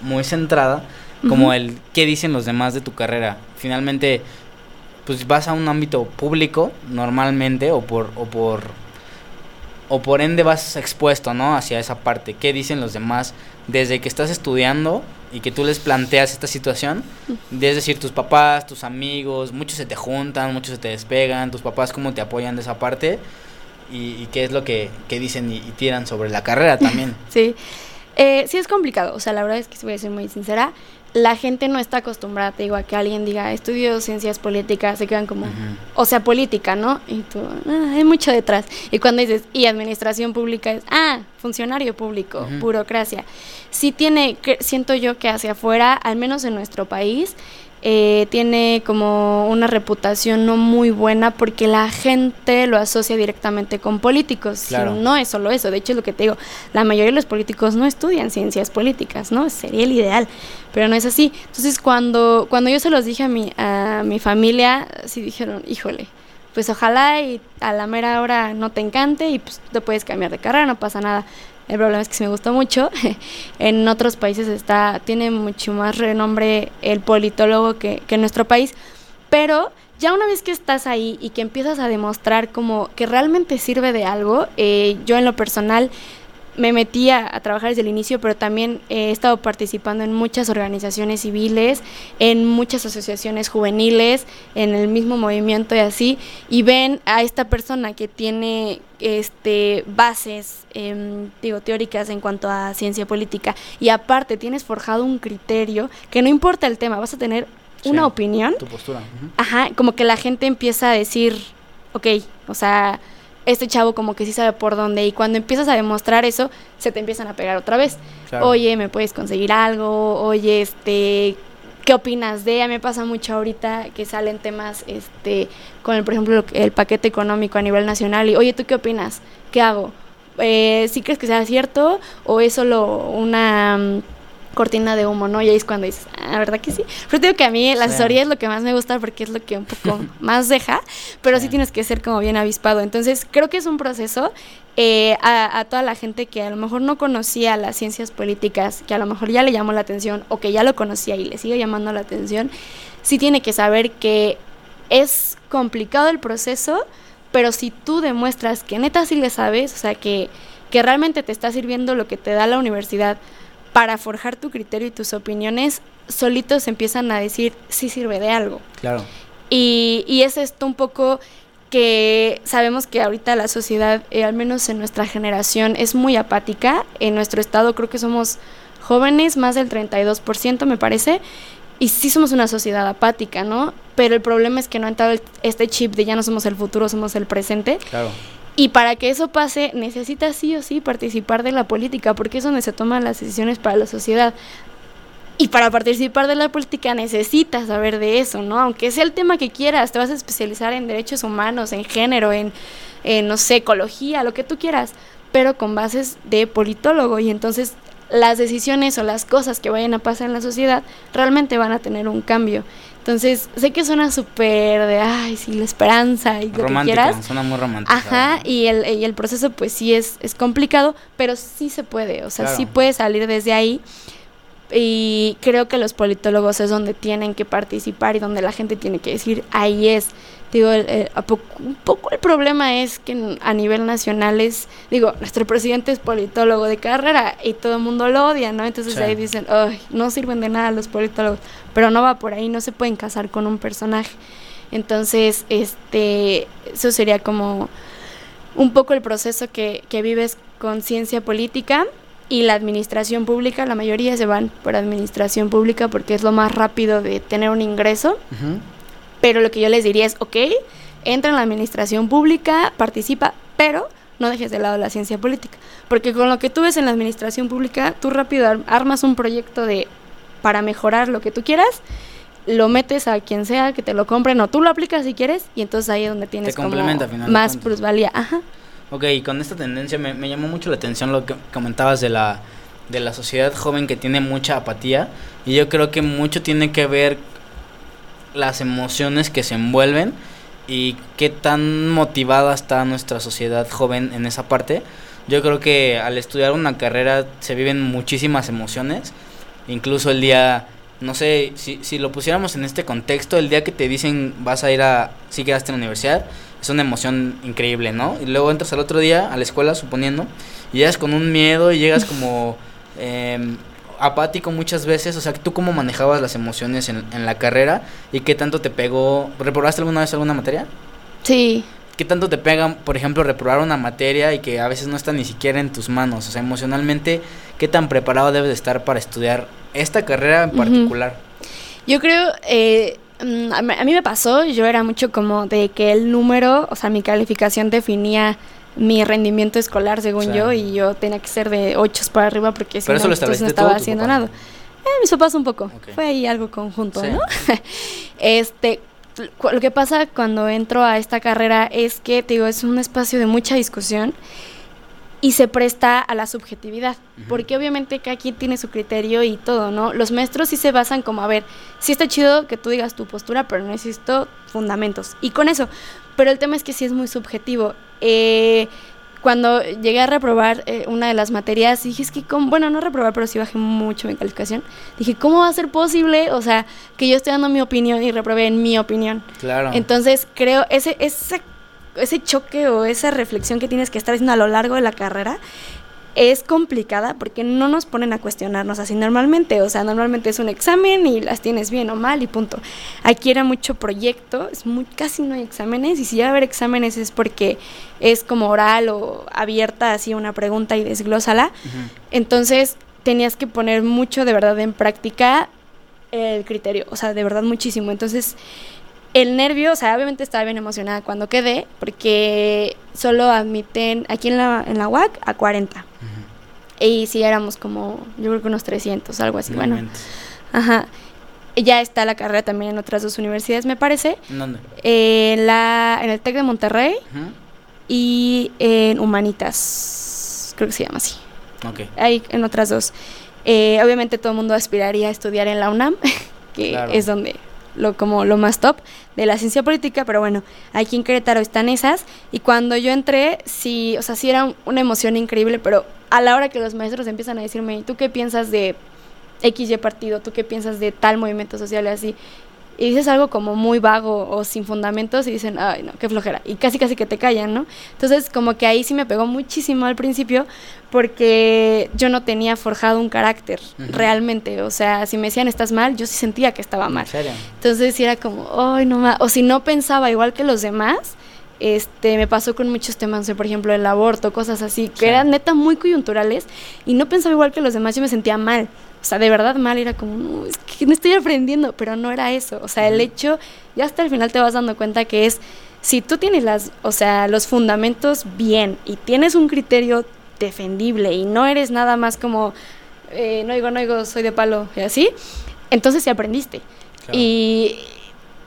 muy centrada, como el qué dicen los demás de tu carrera. Finalmente, pues vas a un ámbito público normalmente o por, o por, o por ende vas expuesto, ¿no? Hacia esa parte. ¿Qué dicen los demás desde que estás estudiando y que tú les planteas esta situación? Es decir, tus papás, tus amigos, muchos se te juntan, muchos se te despegan, tus papás cómo te apoyan de esa parte y, y qué es lo que, que dicen y, tiran sobre la carrera también. Sí. Eh, sí es complicado, o sea, la verdad es que voy a ser muy sincera, la gente no está acostumbrada, te digo, a que alguien diga, estudio ciencias políticas, se quedan como, o sea, política, ¿no? Y tú, "Ah, hay mucho detrás. Y cuando dices, y administración pública es, ah, funcionario público, burocracia. Sí tiene, que, siento yo que hacia afuera, al menos en nuestro país, eh, tiene como una reputación no muy buena porque la gente lo asocia directamente con políticos. y no es solo eso, de hecho es lo que te digo, la mayoría de los políticos no estudian ciencias políticas, ¿no? Sería el ideal, pero no es así. Entonces cuando, cuando yo se los dije a mi, a mi familia, sí dijeron, híjole, pues ojalá y a la mera hora no te encante y pues te puedes cambiar de carrera, no pasa nada. El problema es que sí me gustó mucho. en otros países está, tiene mucho más renombre el politólogo que, que en nuestro país. Pero ya una vez que estás ahí y que empiezas a demostrar como que realmente sirve de algo, eh, yo en lo personal me metí a, a trabajar desde el inicio, pero también he estado participando en muchas organizaciones civiles, en muchas asociaciones juveniles, en el mismo movimiento y así, y ven a esta persona que tiene este bases em, digo teóricas en cuanto a ciencia política y aparte tienes forjado un criterio que no importa el tema vas a tener Sí. una opinión Tu postura. Ajá, como que la gente empieza a decir, ok, o sea, este chavo como que sí sabe por dónde y cuando empiezas a demostrar eso, se te empiezan a pegar otra vez. Claro. Oye, ¿me puedes conseguir algo? Oye, este, ¿qué opinas de? A mí me pasa mucho ahorita que salen temas, este, con el, por ejemplo, el paquete económico a nivel nacional y, oye, ¿tú qué opinas? ¿qué hago? Eh, ¿Sí crees que sea cierto o es solo una mm, cortina de humo, no? Y ahí es cuando dices, ah, ¿verdad que sí? Pero digo que a mí la Sí. asesoría es lo que más me gusta porque es lo que un poco más deja, pero sí. Sí. tienes que ser como bien avispado. Entonces, creo que es un proceso eh, a, a toda la gente que a lo mejor no conocía las ciencias políticas, que a lo mejor ya le llamó la atención o que ya lo conocía y le sigue llamando la atención, sí tiene que saber que es complicado el proceso, pero si tú demuestras que neta sí le sabes, o sea, que, que realmente te está sirviendo lo que te da la universidad para forjar tu criterio y tus opiniones, solitos empiezan a decir, sí sirve de algo. Claro. Y, y es esto un poco que sabemos que ahorita la sociedad, eh, al menos en nuestra generación, es muy apática. En nuestro estado creo que somos jóvenes, más del 32% me parece, y sí somos una sociedad apática, ¿no? Pero el problema es que no ha entrado este chip de ya no somos el futuro, somos el presente. Claro. Y para que eso pase, necesitas sí o sí participar de la política, porque es donde se toman las decisiones para la sociedad. Y para participar de la política necesitas saber de eso, ¿no? Aunque sea el tema que quieras, te vas a especializar en derechos humanos, en género, en, en, no sé, ecología, lo que tú quieras, pero con bases de politólogo. Y entonces las decisiones o las cosas que vayan a pasar en la sociedad realmente van a tener un cambio. Entonces, sé que suena súper de, ay, sí, la esperanza y lo que Romántica, quieras. suena muy romántica. Ajá, y el, y el proceso pues sí es, es complicado, pero sí se puede, o sea, Claro. sí puede salir desde ahí. Y creo que los politólogos es donde tienen que participar y donde la gente tiene que decir, ahí es. Digo, el- el- a poco- un poco el problema es que a nivel nacional es, digo, nuestro presidente es politólogo de carrera y todo el mundo lo odia, ¿no? Entonces Sí. ahí dicen, ay, no sirven de nada los politólogos, pero no va por ahí, no se pueden casar con un personaje. Entonces, este, eso sería como un poco el proceso que, que vives con ciencia política y la administración pública, la mayoría se van por administración pública porque es lo más rápido de tener un ingreso. Pero lo que yo les diría es, ok, entra en la administración pública, participa, pero no dejes de lado la ciencia política, porque con lo que tú ves en la administración pública, tú rápido ar- armas un proyecto de para mejorar lo que tú quieras, lo metes a quien sea que te lo compren o tú lo aplicas si quieres y entonces ahí es donde tienes como más plusvalía, ajá. Ok, con esta tendencia me, me llamó mucho la atención lo que comentabas de la, de la sociedad joven que tiene mucha apatía. Y yo creo que mucho tiene que ver las emociones que se envuelven y qué tan motivada está nuestra sociedad joven en esa parte. Yo creo que al estudiar una carrera se viven muchísimas emociones. Incluso el día, no sé, si, si lo pusiéramos en este contexto, el día que te dicen vas a ir a, si quedaste en la universidad, es una emoción increíble, ¿no? Y luego entras al otro día a la escuela, suponiendo, y llegas con un miedo y llegas como em, apático muchas veces. O sea, ¿tú cómo manejabas las emociones en, en la carrera y qué tanto te pegó? ¿Reprobaste alguna vez alguna materia? Sí, ¿Qué tanto te pega, por ejemplo, reprobar una materia y que a veces no está ni siquiera en tus manos? O sea, emocionalmente, ¿qué tan preparado debes de estar para estudiar esta carrera en particular? Yo creo, eh, mm, a mí me pasó, yo era mucho como de que el número, o sea, mi calificación definía mi rendimiento escolar según yo y yo tenía que ser de 8 para arriba porque si no, entonces no estaba haciendo papá. nada. Eh, mis papás un poco, fue ahí algo conjunto, Sí. ¿no? este, lo que pasa cuando entro a esta carrera es que, te digo, es un espacio de mucha discusión y se presta a la subjetividad, porque obviamente cada quien tiene su criterio y todo, ¿no? Los maestros sí se basan como, a ver, sí está chido que tú digas tu postura, pero necesito fundamentos. Y con eso, pero el tema es que sí es muy subjetivo. Eh, cuando llegué a reprobar eh, una de las materias, dije, es que, ¿cómo? bueno, no reprobar, pero sí bajé mucho mi calificación. Dije, ¿cómo va a ser posible? O sea, que yo estoy dando mi opinión y reprobé en mi opinión. Claro. Entonces, creo, ese, ese, ese choque o esa reflexión que tienes que estar haciendo a lo largo de la carrera es complicada porque no nos ponen a cuestionarnos así normalmente. O sea, normalmente es un examen y las tienes bien o mal y punto. Aquí era mucho proyecto, es muy, casi no hay exámenes y si llega a haber exámenes es porque es como oral o abierta así una pregunta y desglósala. Entonces tenías que poner mucho de verdad en práctica el criterio, o sea, de verdad muchísimo. Entonces, el nervio, o sea, obviamente estaba bien emocionada cuando quedé, porque solo admiten aquí en la, en la UAC a 40. Y si éramos como, yo creo que unos 300, algo así. No bueno, ajá. Ya está la carrera también en otras dos universidades, me parece. ¿En dónde? Eh, la, en el TEC de Monterrey y en Humanitas, creo que se llama así. Ok. Hay en otras dos. Eh, obviamente todo el mundo aspiraría a estudiar en la UNAM, que Claro. es donde lo como lo más top de la ciencia política, pero bueno, aquí en Querétaro están esas y cuando yo entré, sí, o sea, sí era un- una emoción increíble, pero a la hora que los maestros empiezan a decirme, "¿Y ¿tú qué piensas de XY partido? ¿Tú qué piensas de tal movimiento social y así?" Y dices algo como muy vago o sin fundamentos y dicen, ay, no, qué flojera. Y casi, casi que te callan, ¿no? Entonces, como que ahí sí me pegó muchísimo al principio porque yo no tenía forjado un carácter realmente. O sea, si me decían estás mal, yo sí sentía que estaba mal. ¿En serio? Entonces era como, ay, no más. O si no pensaba igual que los demás, este, me pasó con muchos temas, por ejemplo, el aborto, cosas así, que Sí. eran neta muy coyunturales y no pensaba igual que los demás, yo me sentía mal. O sea, de verdad mal, era como, no, es que no estoy aprendiendo, pero no era eso. O sea, el hecho, ya hasta el final te vas dando cuenta que es, si tú tienes las, o sea, los fundamentos bien y tienes un criterio defendible y no eres nada más como, eh, no digo, no digo, soy de palo y así, entonces sí aprendiste. Claro. Y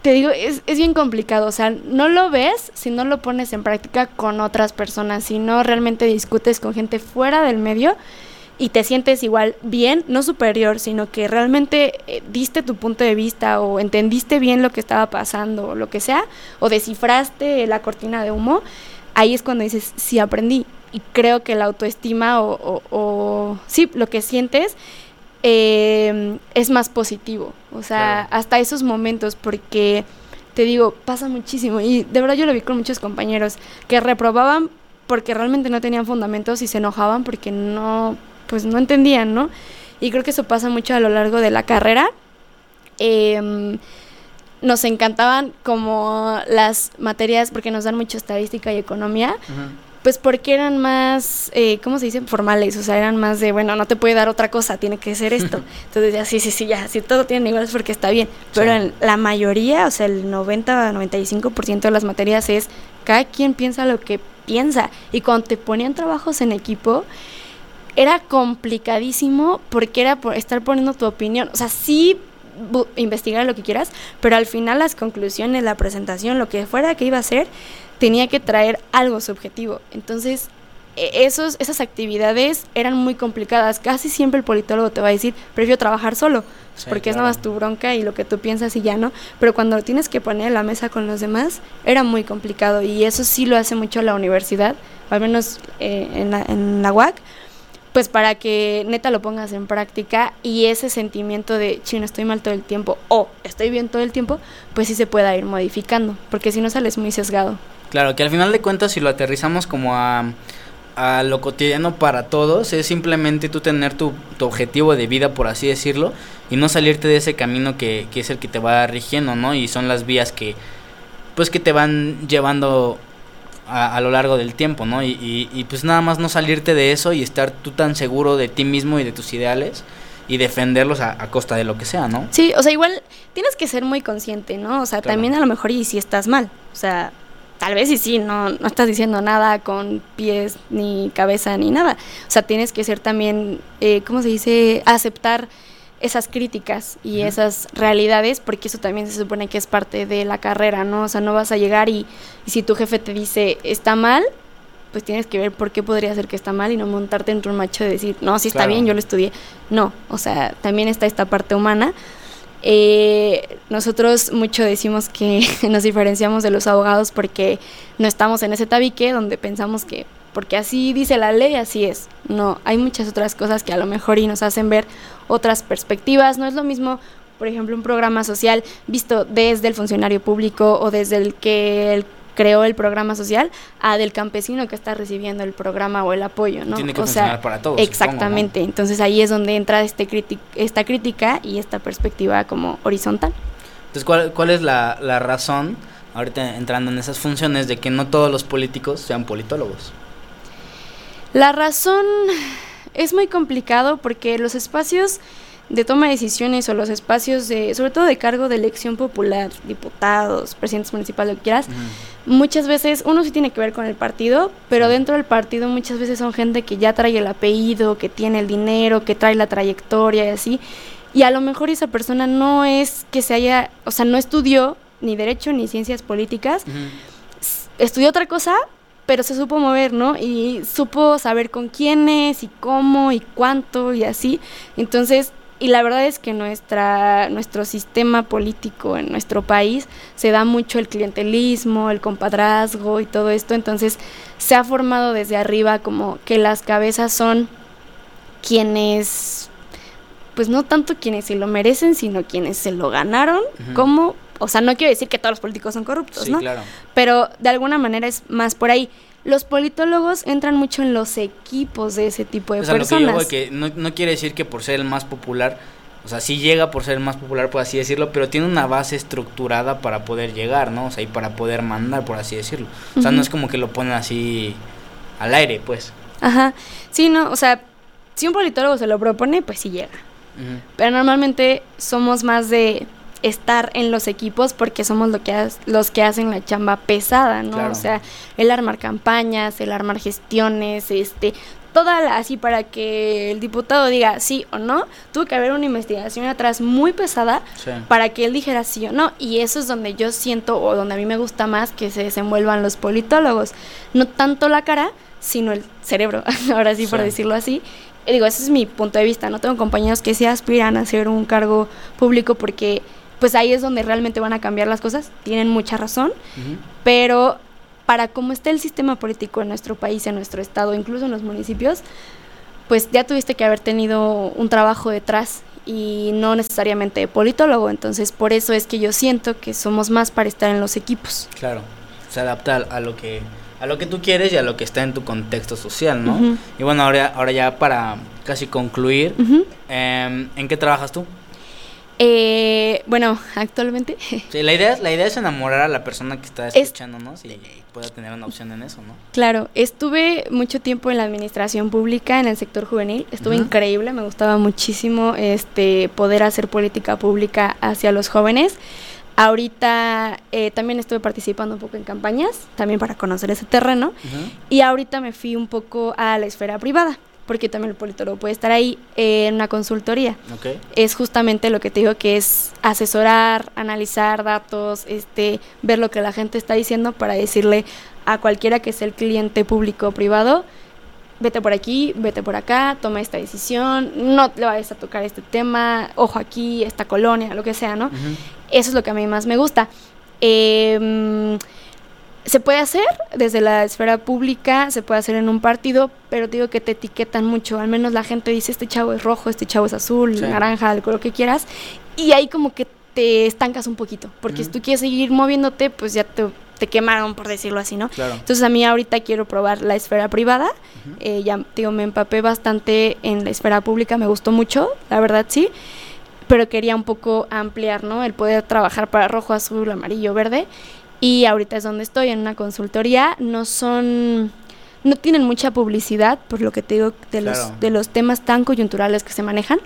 te digo, es, es bien complicado, o sea, no lo ves si no lo pones en práctica con otras personas, si no realmente discutes con gente fuera del medio y te sientes igual bien, no superior, sino que realmente eh, diste tu punto de vista o entendiste bien lo que estaba pasando o lo que sea, o descifraste la cortina de humo, ahí es cuando dices, sí aprendí. Y creo que la autoestima o, o- o- sí, lo que sientes eh, es más positivo. O sea, Claro. hasta esos momentos, porque te digo, pasa muchísimo. Y de verdad yo lo vi con muchos compañeros que reprobaban porque realmente no tenían fundamentos y se enojaban porque no, pues no entendían, ¿no? Y creo que eso pasa mucho a lo largo de la carrera. Em, nos encantaban como las materias, porque nos dan mucha estadística y economía, pues porque eran más, eh, ¿cómo se dice? Formales, o sea, eran más de, bueno, no te puede dar otra cosa, tiene que ser esto. Entonces, ya, sí, sí, sí, ya, si todo tiene igual es porque está bien. Pero Sí. en la mayoría, o sea, el 90-95% de las materias es, cada quien piensa lo que piensa. Y cuando te ponían trabajos en equipo, era complicadísimo porque era por estar poniendo tu opinión. O sea, sí investigar lo que quieras, pero al final las conclusiones, la presentación, lo que fuera que iba a hacer, tenía que traer algo subjetivo. Entonces, e- esos, esas actividades eran muy complicadas. Casi siempre el politólogo te va a decir, prefiero trabajar solo, pues, Sí, porque es nada más tu bronca y lo que tú piensas y ya no. Pero cuando lo tienes que poner en la mesa con los demás, era muy complicado. Y eso sí lo hace mucho la universidad, al menos eh, en, la, en la UAC, pues para que neta lo pongas en práctica y ese sentimiento de, chino, estoy mal todo el tiempo o estoy bien todo el tiempo, pues sí se pueda ir modificando, porque si no sales muy sesgado. Claro, que al final de cuentas, si lo aterrizamos como a, a lo cotidiano para todos, es simplemente tú tener tu, tu objetivo de vida, por así decirlo, y no salirte de ese camino que, que es el que te va rigiendo, ¿no? Y son las vías que, pues, que te van llevando a, a lo largo del tiempo, ¿no? Y, y, y, pues nada más no salirte de eso y estar tú tan seguro de ti mismo y de tus ideales y defenderlos a, a costa de lo que sea, ¿no? Sí, o sea, igual tienes que ser muy consciente, ¿no? O sea, Claro. también a lo mejor y si estás mal, o sea, tal vez y sí, no, no estás diciendo nada con pies ni cabeza ni nada. O sea, tienes que ser también, eh, ¿cómo se dice? Aceptar esas críticas y esas realidades, porque eso también se supone que es parte de la carrera, ¿no? O sea, no vas a llegar y, y si tu jefe te dice está mal, pues tienes que ver por qué podría ser que está mal y no montarte en un macho de decir, no, sí está Claro. bien, yo lo estudié. No, o sea, también está esta parte humana. Eh, nosotros mucho decimos que nos diferenciamos de los abogados porque no estamos en ese tabique donde pensamos que porque así dice la ley, así es. No, hay muchas otras cosas que a lo mejor y nos hacen ver otras perspectivas. No es lo mismo, por ejemplo, un programa social visto desde el funcionario público o desde el que el creó el programa social a del campesino que está recibiendo el programa o el apoyo, ¿no? Tiene que o funcionar para todos, supongo, ¿no? Exactamente. Entonces ahí es donde entra este esta crítica y esta perspectiva como horizontal. Entonces, ¿cuál, cuál es la, la razón, ahorita entrando en esas funciones, de que no todos los políticos sean politólogos? La razón es muy complicado porque los espacios de toma de decisiones o los espacios de, sobre todo de cargo de elección popular, diputados, presidentes municipales, lo que quieras, muchas veces uno sí tiene que ver con el partido, pero dentro del partido muchas veces son gente que ya trae el apellido, que tiene el dinero, que trae la trayectoria y así. Y a lo mejor esa persona no es que se haya, o sea, no estudió ni derecho ni ciencias políticas, estudió otra cosa, pero se supo mover, ¿no? Y supo saber con quiénes y cómo y cuánto y así. Entonces, y la verdad es que nuestra, nuestro sistema político en nuestro país se da mucho el clientelismo, el compadrazgo y todo esto. Entonces, se ha formado desde arriba como que las cabezas son quienes, pues no tanto quienes se lo merecen, sino quienes se lo ganaron, Ujú. como, o sea, no quiero decir que todos los políticos son corruptos, Sí, ¿no? claro. Pero de alguna manera es más por ahí. Los politólogos entran mucho en los equipos de ese tipo de O sea, lo que yo personas. voy, que no, no quiere decir que por ser el más popular, o sea, sí llega por ser el más popular, por así decirlo, pero tiene una base estructurada para poder llegar, ¿no? O sea, y para poder mandar, por así decirlo. O sea, no es como que lo ponen así al aire, pues. Ajá. Sí, no, o sea, si un politólogo se lo propone, pues sí llega. Pero normalmente somos más de estar en los equipos porque somos lo que los que hacen la chamba pesada, ¿no? Claro. O sea, el armar campañas, el armar gestiones, este, toda la, así para que el diputado diga sí o no, tuvo que haber una investigación atrás muy pesada Sí. para que él dijera sí o no. Y eso es donde yo siento o donde a mí me gusta más que se desenvuelvan los politólogos. No tanto la cara, sino el cerebro, ahora sí por Sí. decirlo así. Y digo, ese es mi punto de vista. No tengo compañeros que sí aspiran a hacer un cargo público porque pues ahí es donde realmente van a cambiar las cosas. Tienen mucha razón, pero para cómo está el sistema político en nuestro país, en nuestro estado, incluso en los municipios, pues ya tuviste que haber tenido un trabajo detrás y no necesariamente de politólogo. Entonces, por eso es que yo siento que somos más para estar en los equipos. Claro. Se adapta a, lo que a lo que tú quieres y a lo que está en tu contexto social, ¿no? Y bueno, ahora, ahora ya para casi concluir, em, ¿en qué trabajas tú? Eh, bueno, actualmente Sí, la idea, es- la idea es enamorar a la persona que está Es- escuchándonos y pueda tener una opción en eso, ¿no? Claro, estuve mucho tiempo en la administración pública, en el sector juvenil, estuve Ujú. increíble, me gustaba muchísimo este poder hacer política pública hacia los jóvenes. Ahorita eh, también estuve participando un poco en campañas, también para conocer ese terreno, y ahorita me fui un poco a la esfera privada, porque también el politólogo puede estar ahí eh, en una consultoría Ok. es justamente lo que te digo que es asesorar, analizar datos, este, ver lo que la gente está diciendo para decirle a cualquiera que sea el cliente público o privado, vete por aquí, vete por acá, toma esta decisión, no le vayas a tocar este tema, ojo aquí, esta colonia, lo que sea, ¿no? Ujú. Eso es lo que a mí más me gusta. Em, se puede hacer desde la esfera pública, se puede hacer en un partido, pero digo que te etiquetan mucho. Al menos la gente dice, este chavo es rojo, este chavo es azul, Sí. naranja, el color que quieras. Y ahí como que te estancas un poquito, porque si tú quieres seguir moviéndote, pues ya te, te quemaron, por decirlo así, ¿no? Claro. Entonces a mí ahorita quiero probar la esfera privada. Eh, ya digo, me empapé bastante en la esfera pública, me gustó mucho, la verdad sí. Pero quería un poco ampliar, ¿no? El poder trabajar para rojo, azul, amarillo, verde. Y ahorita es donde estoy, en una consultoría. No son. No tienen mucha publicidad, por lo que te digo, de, Claro. los, de los temas tan coyunturales que se manejan.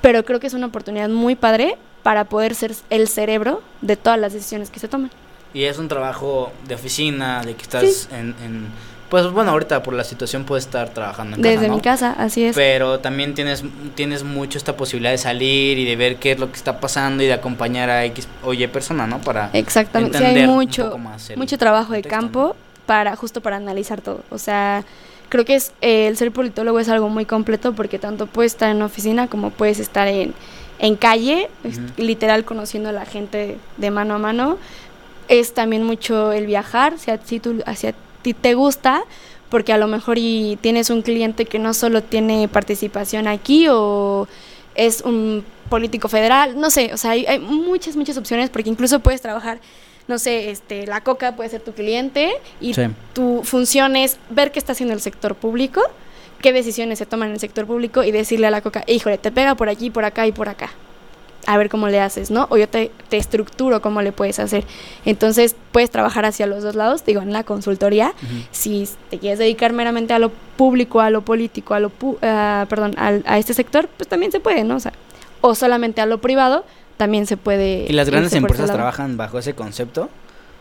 Pero creo que es una oportunidad muy padre para poder ser el cerebro de todas las decisiones que se toman. Y es un trabajo de oficina, de que estás en, en- Pues bueno, ahorita por la situación puedes estar trabajando en Desde casa, ¿no? mi casa, así es. Pero también tienes, tienes mucho esta posibilidad de salir y de ver qué es lo que está pasando y de acompañar a X o Y persona, ¿no? Para Exactamente, sí hay mucho, mucho trabajo de campo para justo para analizar todo. O sea, creo que es eh, el ser politólogo es algo muy completo porque tanto puedes estar en oficina como puedes estar en, en calle, Ujú. literal conociendo a la gente de mano a mano. Es también mucho el viajar, si a ti, te gusta, porque a lo mejor y tienes un cliente que no solo tiene participación aquí o es un político federal, no sé, o sea, hay, hay muchas, muchas opciones porque incluso puedes trabajar, no sé, este, la coca puede ser tu cliente y Sí. tu función es ver qué está haciendo el sector público, qué decisiones se toman en el sector público y decirle a la coca, híjole, te pega por aquí, por acá y por acá. A ver cómo le haces, ¿no? O yo te, te estructuro cómo le puedes hacer. Entonces, puedes trabajar hacia los dos lados, digo, en la consultoría, si te quieres dedicar meramente a lo público, a lo político, a lo pu- ah, perdón, a este sector, pues también se puede, ¿no? O sea, o solamente a lo privado, también se puede. ¿Y las grandes empresas trabajan bajo ese concepto?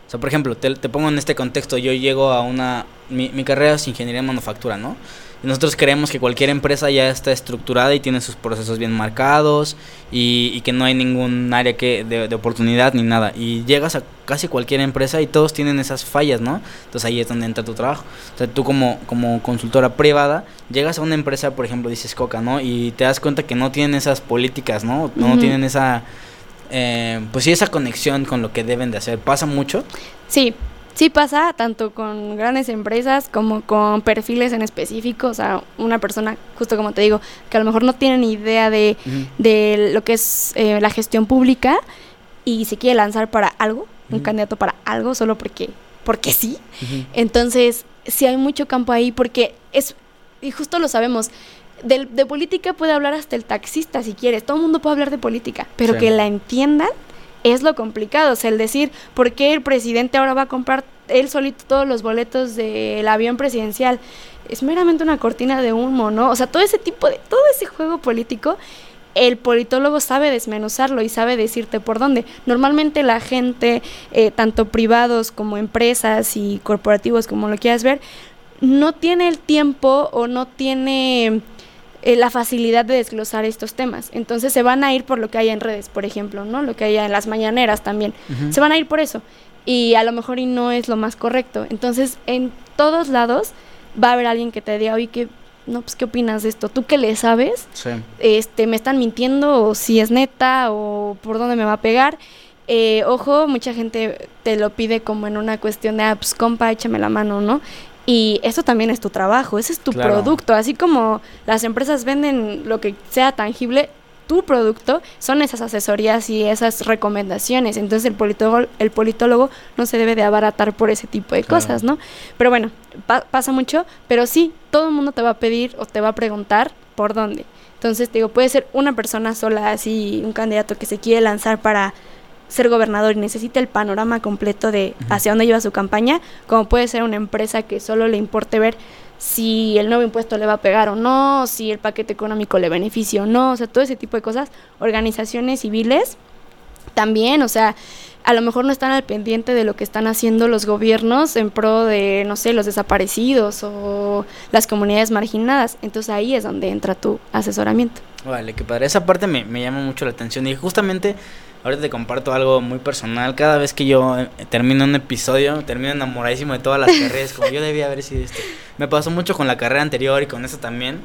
O sea, por ejemplo, te, te pongo en este contexto, yo llego a una... Mi, mi carrera es ingeniería en manufactura, ¿no? Nosotros creemos que cualquier empresa ya está estructurada y tiene sus procesos bien marcados y, y que no hay ningún área que de, de oportunidad ni nada. Y llegas a casi cualquier empresa y todos tienen esas fallas, ¿no? Entonces ahí es donde entra tu trabajo. O sea, tú como, como consultora privada, llegas a una empresa, por ejemplo, dices Coca, ¿no? Y te das cuenta que no tienen esas políticas, ¿no? No tienen esa, eh, pues sí, esa conexión con lo que deben de hacer. ¿Pasa mucho? Sí, sí pasa tanto con grandes empresas como con perfiles en específico, o sea, una persona, justo como te digo, que a lo mejor no tiene ni idea de, de lo que es eh, la gestión pública y se quiere lanzar para algo, un candidato para algo, solo porque, porque sí. Entonces, sí hay mucho campo ahí porque es, y justo lo sabemos, del- de, política puede hablar hasta el taxista si quieres, todo el mundo puede hablar de política, pero Sí. que la entiendan es lo complicado, o sea, el decir, ¿por qué el presidente ahora va a comprar él solito todos los boletos del avión presidencial? Es meramente una cortina de humo, ¿no? O sea, todo ese tipo de, todo ese juego político, el politólogo sabe desmenuzarlo y sabe decirte por dónde. Normalmente la gente, eh, tanto privados como empresas y corporativos, como lo quieras ver, no tiene el tiempo o no tiene eh, la facilidad de desglosar estos temas. Entonces se van a ir por lo que hay en redes, por ejemplo, ¿no? Lo que hay en las mañaneras también. Se van a ir por eso. Y a lo mejor y no es lo más correcto. Entonces, en todos lados va a haber alguien que te diga, oye, ¿qué, no, pues, ¿qué opinas de esto? ¿Tú qué le sabes? Sí. este, me están mintiendo o si es neta o por dónde me va a pegar. Eh, ojo, mucha gente te lo pide como en una cuestión de, ah, pues compa, échame la mano, ¿no? Y eso también es tu trabajo, ese es tu Claro. producto. Así como las empresas venden lo que sea tangible, tu producto son esas asesorías y esas recomendaciones. Entonces el politólogo, el politólogo no se debe de abaratar por ese tipo de Claro. cosas, ¿no? Pero bueno, pa- pasa mucho, pero sí, todo el mundo te va a pedir o te va a preguntar por dónde. Entonces, te digo, puede ser una persona sola, así, un candidato que se quiere lanzar para ser gobernador y necesita el panorama completo de hacia dónde lleva su campaña, como puede ser una empresa que solo le importe ver si el nuevo impuesto le va a pegar o no, si el paquete económico le beneficia o no, o sea, todo ese tipo de cosas. Organizaciones civiles también, o sea, a lo mejor no están al pendiente de lo que están haciendo los gobiernos en pro de, no sé, los desaparecidos o las comunidades marginadas. Entonces ahí es donde entra tu asesoramiento. Vale, que padre. Esa parte me, me llama mucho la atención. Y justamente, ahorita te comparto algo muy personal. Cada vez que yo eh, termino un episodio, termino enamoradísimo de todas las carreras. Como yo debía haber sido esto. Me pasó mucho con la carrera anterior y con esta también.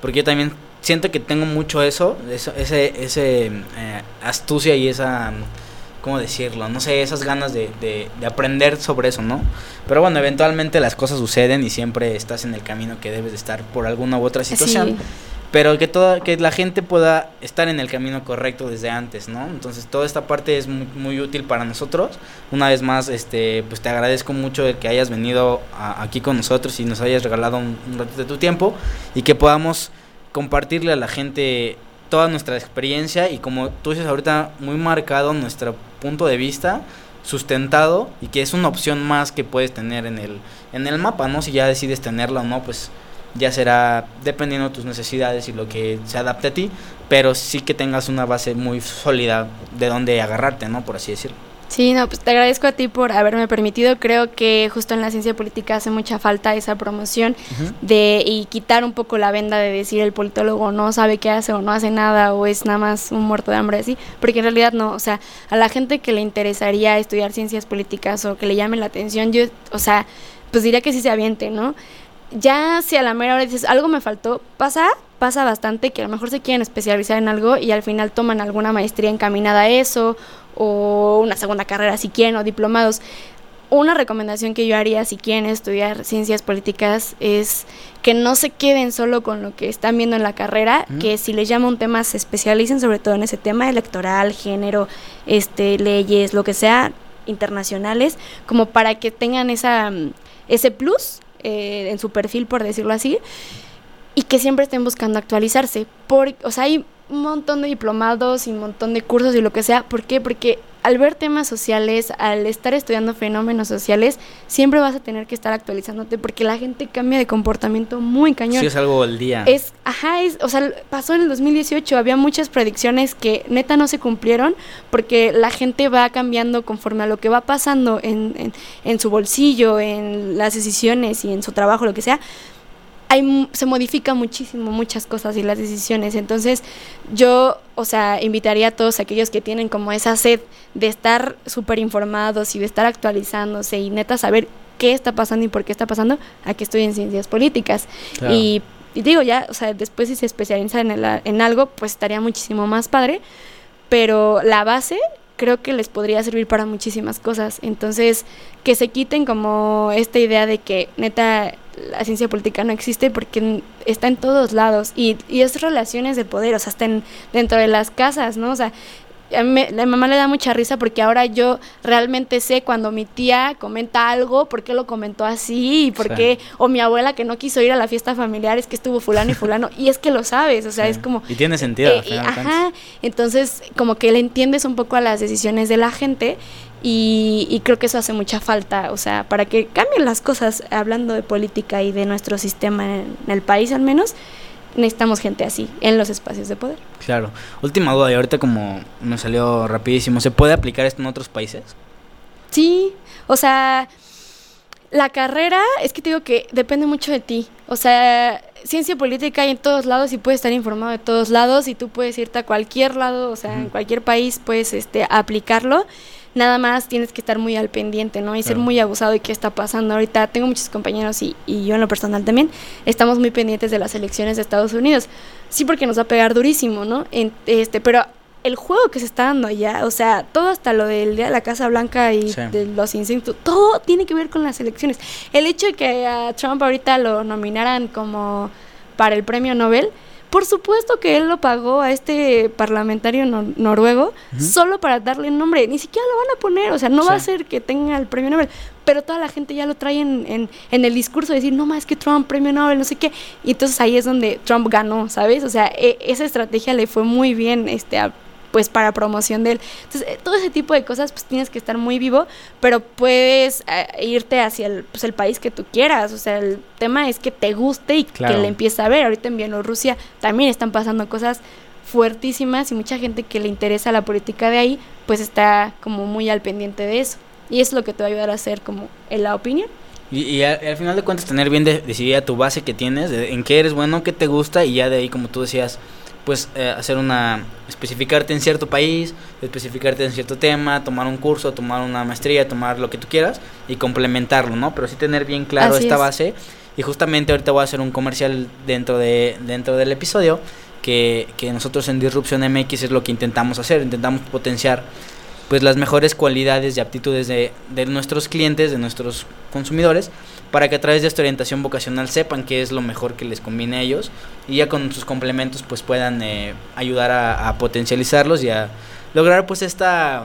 Porque yo también siento que tengo mucho eso. eso ese ese eh, astucia y esa. ¿Cómo decirlo? No sé, esas ganas de, de, de aprender sobre eso, ¿no? Pero bueno, eventualmente las cosas suceden y siempre estás en el camino que debes de estar por alguna u otra situación Sí. Pero que toda que la gente pueda estar en el camino correcto desde antes, ¿no? Entonces toda esta parte es muy, útil para nosotros. Una vez más, este, pues te agradezco mucho que hayas venido aquí con nosotros y nos hayas regalado un, un ratito de tu tiempo y que podamos compartirle a la gente toda nuestra experiencia y como tú dices ahorita muy marcado nuestro punto de vista sustentado y que es una opción más que puedes tener en el en el mapa, ¿no? Si ya decides tenerla o no, pues ya será dependiendo de tus necesidades y lo que se adapte a ti, pero sí que tengas una base muy sólida de donde agarrarte, ¿no? Por así decirlo. Sí, no, pues te agradezco a ti por haberme permitido. Creo que justo en la ciencia política hace mucha falta esa promoción de y quitar un poco la venda de decir el politólogo no sabe qué hace o no hace nada o es nada más un muerto de hambre así, porque en realidad no, o sea, a la gente que le interesaría estudiar ciencias políticas o que le llame la atención, yo, o sea, pues diría que sí se aviente, ¿no? Ya si a la mera hora dices, algo me faltó, pasa, pasa bastante que a lo mejor se quieren especializar en algo y al final toman alguna maestría encaminada a eso o una segunda carrera si quieren o diplomados. Una recomendación que yo haría si quieren estudiar ciencias políticas es que no se queden solo con lo que están viendo en la carrera, que si les llama un tema se especialicen sobre todo en ese tema electoral, género, este, leyes, lo que sea, internacionales, como para que tengan esa, mm, ese plus eh, en su perfil, por decirlo así, y que siempre estén buscando actualizarse. Por, o sea, hay un montón de diplomados y un montón de cursos y lo que sea. ¿Por qué? Porque al ver temas sociales, al estar estudiando fenómenos sociales, siempre vas a tener que estar actualizándote porque la gente cambia de comportamiento muy cañón. Sí, es algo del día. Es, ajá, es, o sea, pasó en el 2018, había muchas predicciones que neta no se cumplieron porque la gente va cambiando conforme a lo que va pasando en, en, en su bolsillo, en las decisiones y en su trabajo, lo que sea. Hay, se modifica muchísimo muchas cosas y las decisiones. Entonces, yo, o sea, invitaría a todos aquellos que tienen como esa sed de estar súper informados y de estar actualizándose y neta saber qué está pasando y por qué está pasando, a que estudien ciencias políticas. Claro. Y, y digo, ya, o sea, después si se especializan en, el- en algo, pues estaría muchísimo más padre. Pero la base creo que les podría servir para muchísimas cosas. Entonces, que se quiten como esta idea de que neta la ciencia política no existe porque está en todos lados y, y es relaciones de poder, o sea, está en- dentro de las casas, ¿no? O sea, a mí la mamá le da mucha risa porque ahora yo realmente sé cuando mi tía comenta algo, por qué lo comentó así y por Sí. qué, o mi abuela que no quiso ir a la fiesta familiar es que estuvo fulano y fulano, y es que lo sabes, o sea, Sí. es como... Y tiene sentido. Eh, ajá, entonces como que le entiendes un poco a las decisiones de la gente y, y creo que eso hace mucha falta, o sea, para que cambien las cosas, hablando de política y de nuestro sistema en, el país al menos, necesitamos gente así en los espacios de poder. Claro. Última duda, y ahorita como me salió rapidísimo, ¿se puede aplicar esto en otros países? Sí, o sea, la carrera es que te digo que depende mucho de ti. O sea, ciencia política hay en todos lados y puedes estar informado de todos lados y tú puedes irte a cualquier lado, o sea, en cualquier país puedes este aplicarlo. Nada más tienes que estar muy al pendiente, ¿no? Y ser muy abusado de qué está pasando. Ahorita tengo muchos compañeros y, y yo en lo personal también, estamos muy pendientes de las elecciones de Estados Unidos. Sí, porque nos va a pegar durísimo, ¿no? En- este, pero el juego que se está dando allá, o sea, todo hasta lo del Día de la Casa Blanca y Sí. de los insectos, todo tiene que ver con las elecciones. El hecho de que a Trump ahorita lo nominaran como para el premio Nobel, por supuesto que él lo pagó a este parlamentario nor- noruego solo para darle nombre, ni siquiera lo van a poner, o sea, no va a ser que tenga el premio Nobel, pero toda la gente ya lo trae en, en, en el discurso de decir, no más que Trump, premio Nobel, no sé qué, y entonces ahí es donde Trump ganó, ¿sabes? O sea, e- esa estrategia le fue muy bien, este, a- pues para promoción de él. Entonces, eh, todo ese tipo de cosas, pues tienes que estar muy vivo, pero puedes eh, irte hacia el, pues, el país que tú quieras. O sea, el tema es que te guste y Claro. que le empiece a ver. Ahorita en Bielorrusia también están pasando cosas fuertísimas y mucha gente que le interesa la política de ahí, pues está como muy al pendiente de eso. Y eso es lo que te va a ayudar a hacer como en la opinión. Y, y al, al final de cuentas tener bien de- decidida tu base que tienes, de- en qué eres bueno, qué te gusta y ya de ahí como tú decías, pues eh, hacer una, especificarte en cierto país, especificarte en cierto tema, tomar un curso, tomar una maestría, tomar lo que tú quieras y complementarlo, ¿no? Pero sí tener bien claro Así esta es. base y justamente ahorita voy a hacer un comercial dentro, de, dentro del episodio que, que nosotros en Disrupción MX es lo que intentamos hacer, intentamos potenciar pues las mejores cualidades y aptitudes de, de nuestros clientes, de nuestros consumidores, para que a través de esta orientación vocacional sepan qué es lo mejor que les conviene a ellos y ya con sus complementos pues puedan eh, ayudar a, potencializarlos y a lograr pues esta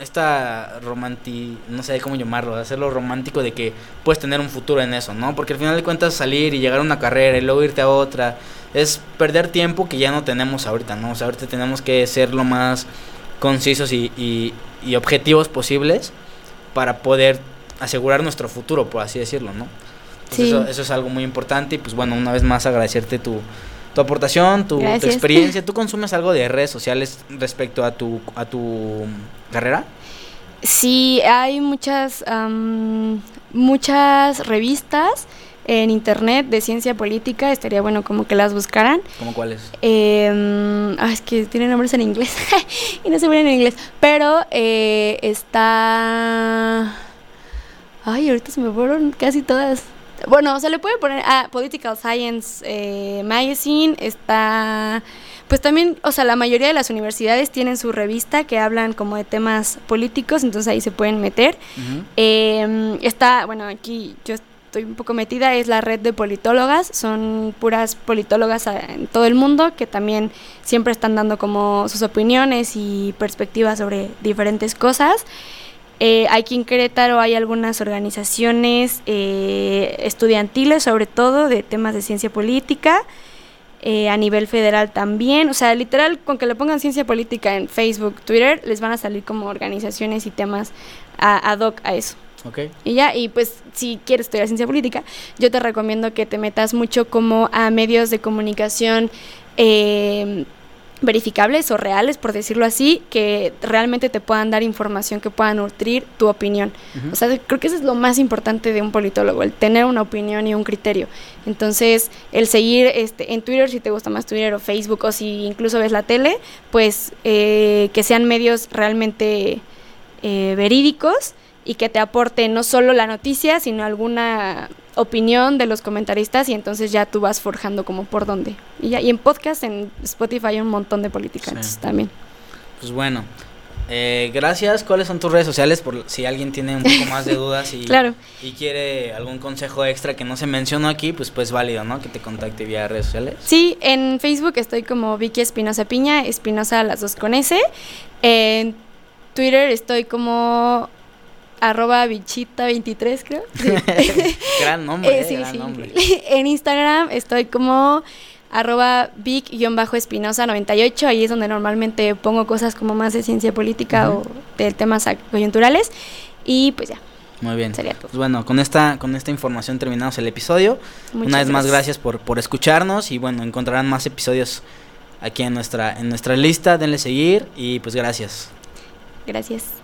esta romanti no sé cómo llamarlo hacerlo romántico de que puedes tener un futuro en eso no porque al final de cuentas salir y llegar a una carrera y luego irte a otra es perder tiempo que ya no tenemos ahorita no o sea ahorita tenemos que ser lo más concisos y, y- y objetivos posibles para poder asegurar nuestro futuro, por así decirlo, ¿no? Sí. Eso, eso es algo muy importante y pues bueno, una vez más agradecerte tu, tu aportación, tu, tu experiencia. ¿Tú consumes algo de redes sociales respecto a tu, a tu carrera? Sí, hay muchas, am, muchas revistas en internet de ciencia política, estaría bueno como que las buscaran. ¿Cómo cuáles? Eh, ah, es que tienen nombres en inglés y no se ven en inglés, pero eh, está... Ay, ahorita se me fueron casi todas. Bueno, se le puede poner a Political Science eh, Magazine, está... Pues también, o sea, la mayoría de las universidades tienen su revista que hablan como de temas políticos, entonces ahí se pueden meter. Eh, está, bueno, aquí yo estoy un poco metida, es la red de politólogas, son puras politólogas a- en todo el mundo que también siempre están dando como sus opiniones y perspectivas sobre diferentes cosas. Eh, aquí en Querétaro hay algunas organizaciones eh, estudiantiles, sobre todo de temas de ciencia política, eh, a nivel federal también. O sea, literal, con que le pongan ciencia política en Facebook, Twitter, les van a salir como organizaciones y temas a- ad hoc a eso. Ok. Y ya, y pues si quieres estudiar ciencia política, yo te recomiendo que te metas mucho como a medios de comunicación eh, verificables o reales, por decirlo así, que realmente te puedan dar información que pueda nutrir tu opinión. O sea, creo que eso es lo más importante de un politólogo, el tener una opinión y un criterio. Entonces, el seguir este, en Twitter, si te gusta más Twitter o Facebook, o si incluso ves la tele, pues eh, que sean medios realmente eh, verídicos y que te aporten no solo la noticia, sino alguna opinión de los comentaristas y entonces ya tú vas forjando como por dónde. Y, ya, y en podcast, en Spotify hay un montón de politicantes Sí. también. Pues bueno, eh, gracias. ¿Cuáles son tus redes sociales? Por si alguien tiene un poco más de dudas y, Claro. y quiere algún consejo extra que no se mencionó aquí, pues pues válido, ¿no? Que te contacte vía redes sociales. Sí, en Facebook estoy como Vicky Espinosa Piña, Espinosa las dos con S. En Twitter estoy como arroba bichita23 creo. Sí. gran nombre, Eh, eh, sí, gran sí, nombre. increíble. En Instagram estoy como arroba vic-espinosa98, ahí es donde normalmente pongo cosas como más de ciencia política o de temas coyunturales. Y pues ya, Muy bien. sería todo. Pues bueno, con esta, con esta información terminamos el episodio. Muchas Una vez más, gracias por, por escucharnos y bueno, encontrarán más episodios aquí en nuestra, en nuestra lista. Denle seguir y pues gracias. Gracias.